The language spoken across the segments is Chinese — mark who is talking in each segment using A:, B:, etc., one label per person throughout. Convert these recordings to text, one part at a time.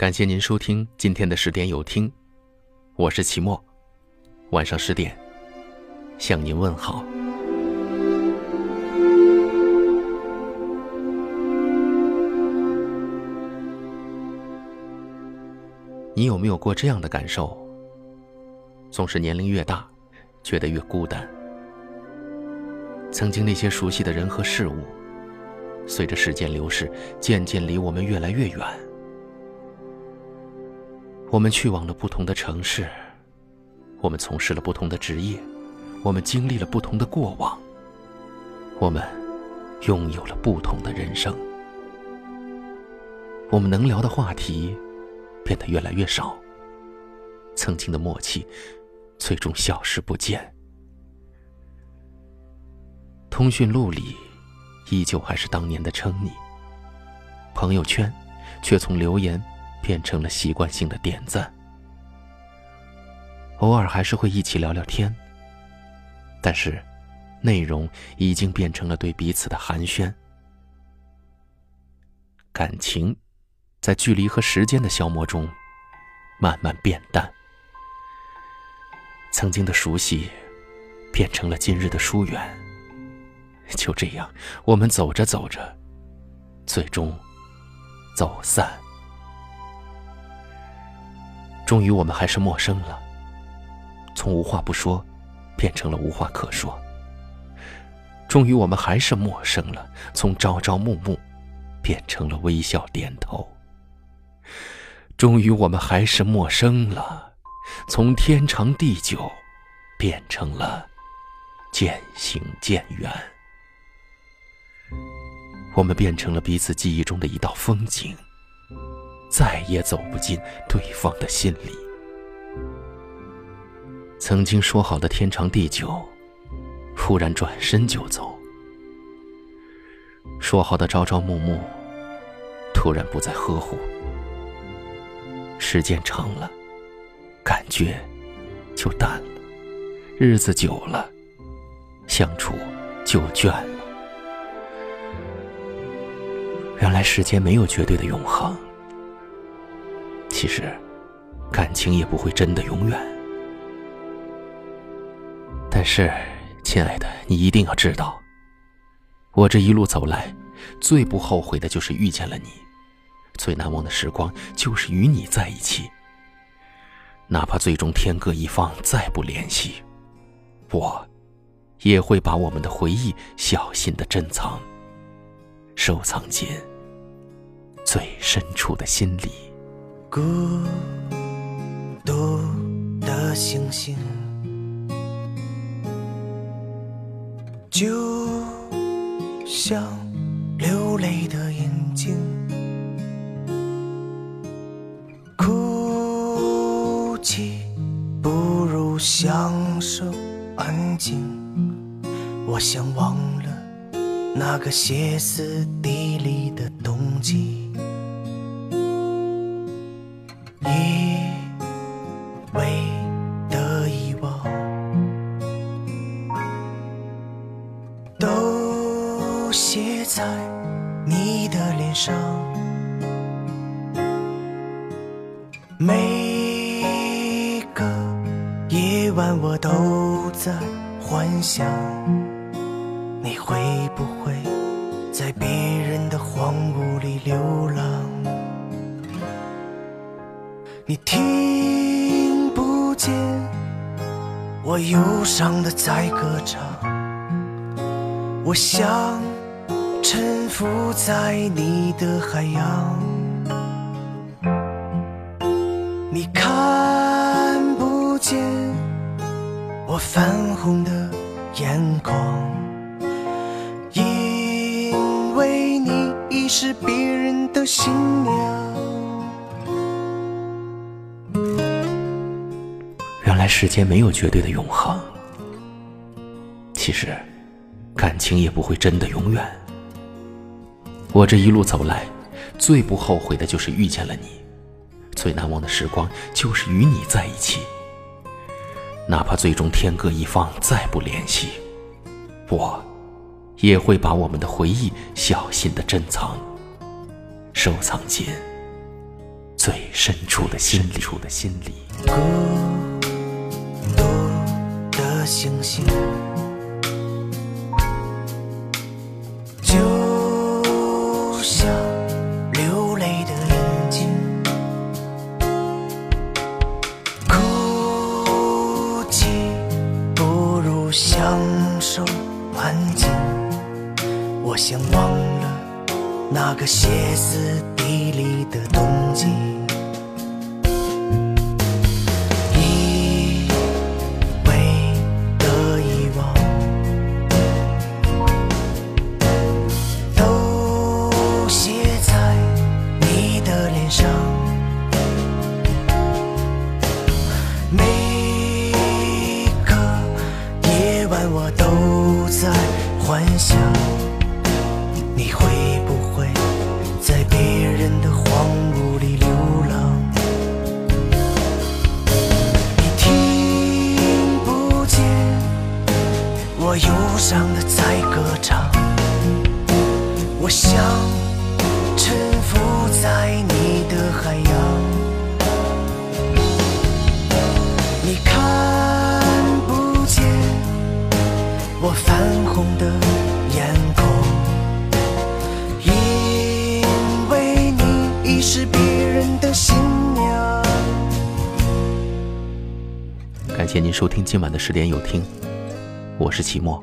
A: 感谢您收听今天的十点有听，我是齐墨，晚上十点向您问好。你有没有过这样的感受？总是年龄越大，觉得越孤单。曾经那些熟悉的人和事物，随着时间流逝，渐渐离我们越来越远。我们去往了不同的城市，我们从事了不同的职业，我们经历了不同的过往，我们拥有了不同的人生。我们能聊的话题变得越来越少，曾经的默契最终消失不见。通讯录里，依旧还是当年的称你。朋友圈，却从留言变成了习惯性的点赞。偶尔还是会一起聊聊天，但是，内容已经变成了对彼此的寒暄。感情，在距离和时间的消磨中，慢慢变淡。曾经的熟悉，变成了今日的疏远。就这样，我们走着走着，最终走散。终于，我们还是陌生了，从无话不说变成了无话可说。终于，我们还是陌生了，从朝朝暮暮变成了微笑点头。终于，我们还是陌生了，从天长地久变成了渐行渐远。我们变成了彼此记忆中的一道风景，再也走不进对方的心里。曾经说好的天长地久，忽然转身就走；说好的朝朝暮暮，突然不再呵护。时间长了，感觉就淡了；日子久了，相处就倦了。原来时间没有绝对的永恒，其实，感情也不会真的永远。但是，亲爱的，你一定要知道，我这一路走来，最不后悔的就是遇见了你，最难忘的时光就是与你在一起。哪怕最终天各一方，再不联系，我，也会把我们的回忆小心的珍藏，收藏进。最深处的心里，
B: 孤独的星星，就像流泪的眼睛，哭泣不如享受安静。我想忘了那个歇斯底里的冬季。写在你的脸上，每个夜晚我都在幻想，你会不会在别人的荒芜里流浪？你听不见我忧伤的在歌唱，我想。沉浮在你的海洋，你看不见我泛红的眼眶，因为你已是别人的新娘。
A: 原来世间没有绝对的永恒，其实感情也不会真的永远。我这一路走来，最不后悔的就是遇见了你，最难忘的时光就是与你在一起。哪怕最终天各一方，再不联系，我也会把我们的回忆小心的珍藏，收藏进最深处的心里。
B: 孤独的星星，如享受安静。我想忘了那个歇斯底里的冬季。以为的遗忘，都写在你的脸上。每我都在幻想，你会不会在别人的荒芜里流浪？你听不见我忧伤的在歌唱，我想沉浮在你的海洋，你是别人的新娘。
A: 感谢您收听今晚的十点有听，我是齐墨。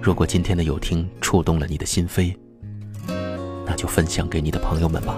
A: 如果今天的有听触动了你的心扉，那就分享给你的朋友们吧。